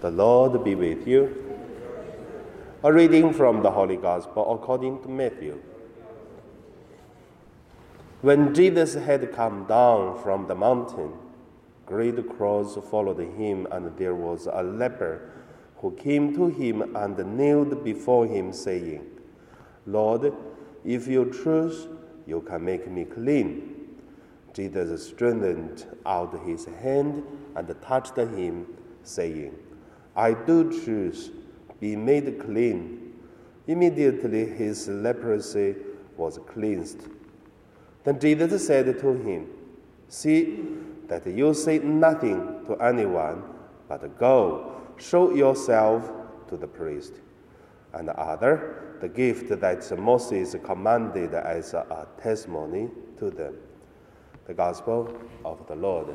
The Lord be with you. A reading from the Holy Gospel according to Matthew. When Jesus had come down from the mountain, great crowds followed him, and there was a leper who came to him and knelt before him, saying, Lord, if you choose, you can make me clean. Jesus strengthened out his hand and touched him, saying, I do choose, be made clean. Immediately his leprosy was cleansed. Then Jesus said to him, See that you say nothing to anyone, but go, show yourself to the priest. And the other, the gift that Moses commanded as a testimony to them. The Gospel of the Lord.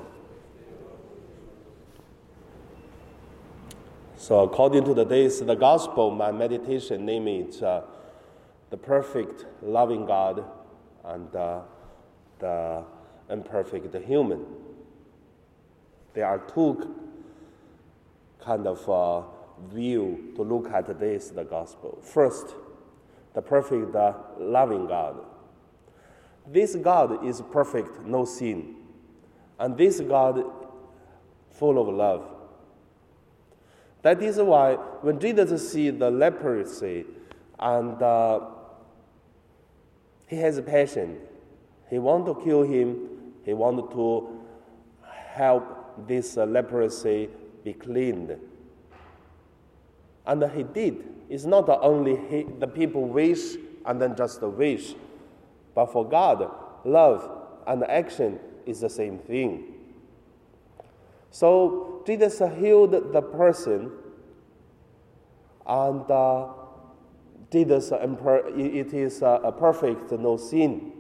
So, according to the days, the Gospel, my meditation name is uh, the perfect loving God and uh, the imperfect human. There are two kind of uh, view to look at this the gospel. First, the perfect uh, loving God. This God is perfect, no sin, and this God full of love. That is why when Jesus see the leprosy and uh, he has a passion, he want to kill him, he want to help this uh, leprosy be cleaned. And he did. It's not only he, the people wish and then just wish, but for God, love and action is the same thing. So Jesus healed the person, and uh, Jesus, it is a perfect, no sin.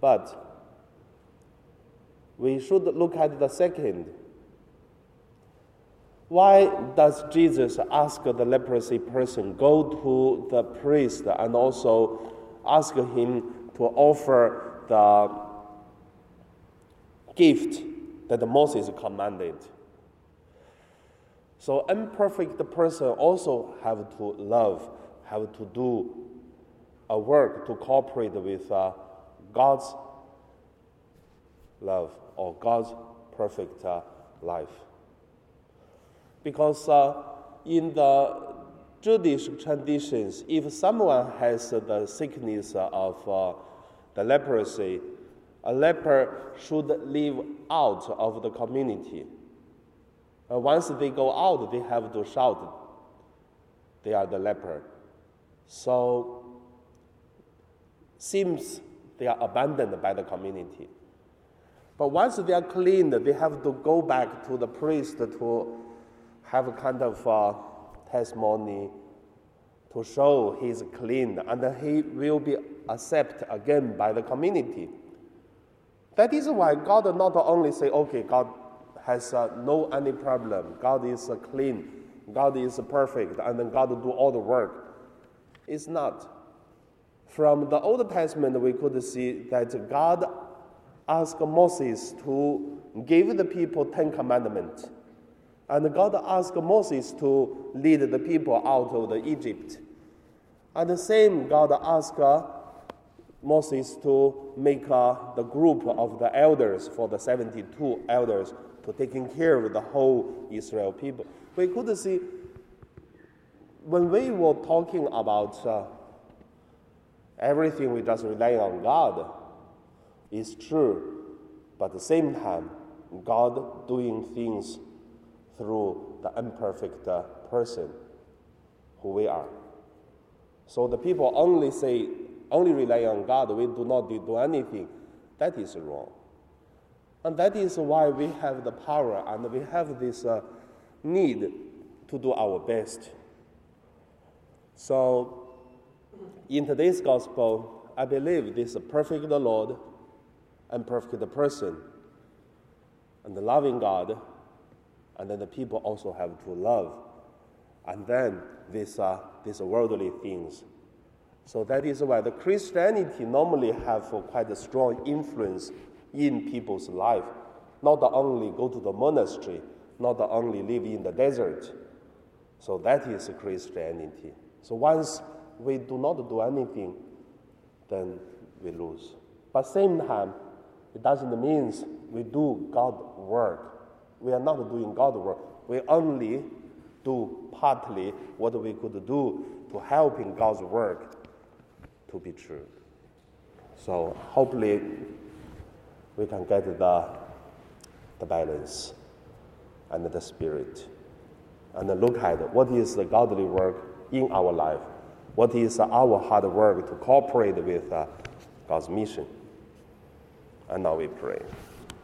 But we should look at the second why does Jesus ask the leprosy person go to the priest and also ask him to offer the gift that Moses commanded? So imperfect person also have to love, have to do a work to cooperate with uh, God's love or God's perfect uh, life because uh, in the Jewish traditions, if someone has the sickness of uh, the leprosy, a leper should live out of the community. Uh, once they go out, they have to shout, they are the leper. So, seems they are abandoned by the community. But once they are cleaned, they have to go back to the priest to have a kind of uh, testimony to show he's clean and he will be accepted again by the community. That is why God not only say, okay, God has uh, no any problem, God is uh, clean, God is perfect, and then God do all the work. It's not. From the Old Testament, we could see that God asked Moses to give the people Ten Commandments. And God asked Moses to lead the people out of the Egypt. And the same God asked uh, Moses to make uh, the group of the elders for the 72 elders to taking care of the whole Israel people. We could see when we were talking about uh, everything we just rely on God is true, but at the same time, God doing things through the imperfect uh, person who we are. So the people only say, only rely on God, we do not do anything. That is wrong. And that is why we have the power and we have this uh, need to do our best. So, in today's gospel, I believe this perfect Lord and perfect person and the loving God and then the people also have to love, and then these are these worldly things. So that is why the Christianity normally have quite a strong influence in people's life. Not only go to the monastery, not only live in the desert. So that is Christianity. So once we do not do anything, then we lose. But same time, it doesn't mean we do God work. We are not doing God work. We only do partly what we could do to helping God's work to be true. So hopefully we can get the, the balance and the spirit and look at what is the godly work in our life, what is our hard work to cooperate with uh, God's mission. And now we pray.